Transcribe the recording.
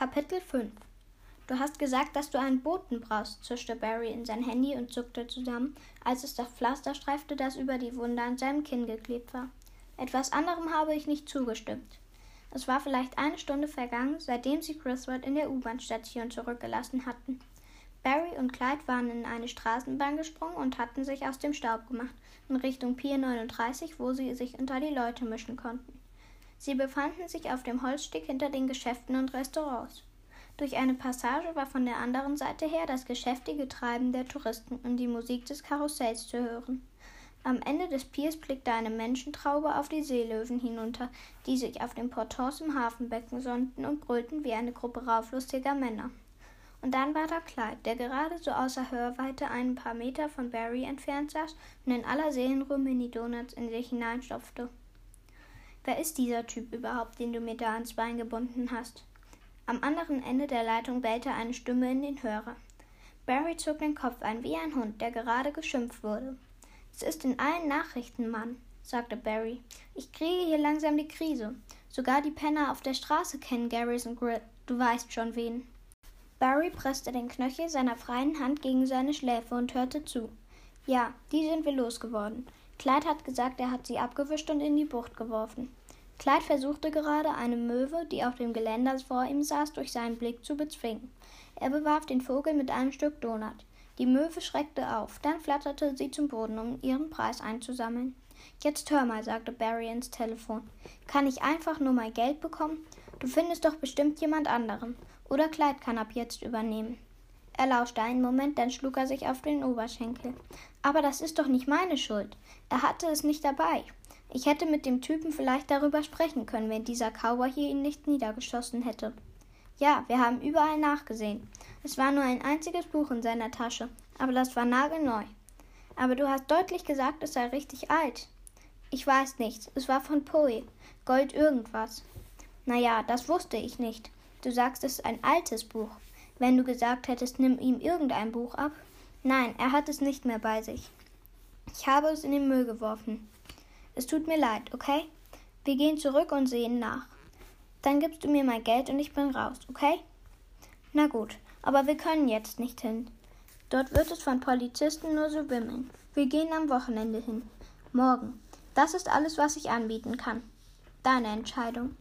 Kapitel 5 Du hast gesagt, dass du einen Boten brauchst, zischte Barry in sein Handy und zuckte zusammen, als es das Pflaster streifte, das über die Wunde an seinem Kinn geklebt war. Etwas anderem habe ich nicht zugestimmt. Es war vielleicht eine Stunde vergangen, seitdem sie Griswold in der U-Bahn-Station zurückgelassen hatten. Barry und Clyde waren in eine Straßenbahn gesprungen und hatten sich aus dem Staub gemacht, in Richtung Pier 39, wo sie sich unter die Leute mischen konnten. Sie befanden sich auf dem Holzsteg hinter den Geschäften und Restaurants. Durch eine Passage war von der anderen Seite her das geschäftige Treiben der Touristen und die Musik des Karussells zu hören. Am Ende des Piers blickte eine Menschentraube auf die Seelöwen hinunter, die sich auf den Portons im Hafenbecken sonnten und brüllten wie eine Gruppe rauflustiger Männer. Und dann war da Clyde, der gerade so außer Hörweite ein paar Meter von Barry entfernt saß und in aller Seelenruhe Mini-Donuts in sich hineinstopfte. Wer ist dieser Typ überhaupt, den du mir da ans Bein gebunden hast? Am anderen Ende der Leitung bellte eine Stimme in den Hörer. Barry zog den Kopf ein wie ein Hund, der gerade geschimpft wurde. Es ist in allen Nachrichten, Mann, sagte Barry. Ich kriege hier langsam die Krise. Sogar die Penner auf der Straße kennen Garrison Grit. Du weißt schon wen. Barry presste den Knöchel seiner freien Hand gegen seine Schläfe und hörte zu. Ja, die sind wir losgeworden. Clyde hat gesagt, er hat sie abgewischt und in die Bucht geworfen. Clyde versuchte gerade, eine Möwe, die auf dem Geländer vor ihm saß, durch seinen Blick zu bezwingen. Er bewarf den Vogel mit einem Stück Donut. Die Möwe schreckte auf, dann flatterte sie zum Boden, um ihren Preis einzusammeln. Jetzt hör mal, sagte Barry ins Telefon. Kann ich einfach nur mal Geld bekommen? Du findest doch bestimmt jemand anderen. Oder Clyde kann ab jetzt übernehmen. Er lauschte einen Moment, dann schlug er sich auf den Oberschenkel. Aber das ist doch nicht meine Schuld. Er hatte es nicht dabei. Ich hätte mit dem Typen vielleicht darüber sprechen können, wenn dieser Cowboy hier ihn nicht niedergeschossen hätte. Ja, wir haben überall nachgesehen. Es war nur ein einziges Buch in seiner Tasche, aber das war nagelneu. Aber du hast deutlich gesagt, es sei richtig alt. Ich weiß nicht, es war von Poe. Gold irgendwas. Na ja, das wusste ich nicht. Du sagst, es ist ein altes Buch. Wenn du gesagt hättest, nimm ihm irgendein Buch ab. Nein, er hat es nicht mehr bei sich. Ich habe es in den Müll geworfen. Es tut mir leid, okay? Wir gehen zurück und sehen nach. Dann gibst du mir mein Geld und ich bin raus, okay? Na gut, aber wir können jetzt nicht hin. Dort wird es von Polizisten nur so wimmeln. Wir gehen am Wochenende hin. Morgen. Das ist alles, was ich anbieten kann. Deine Entscheidung.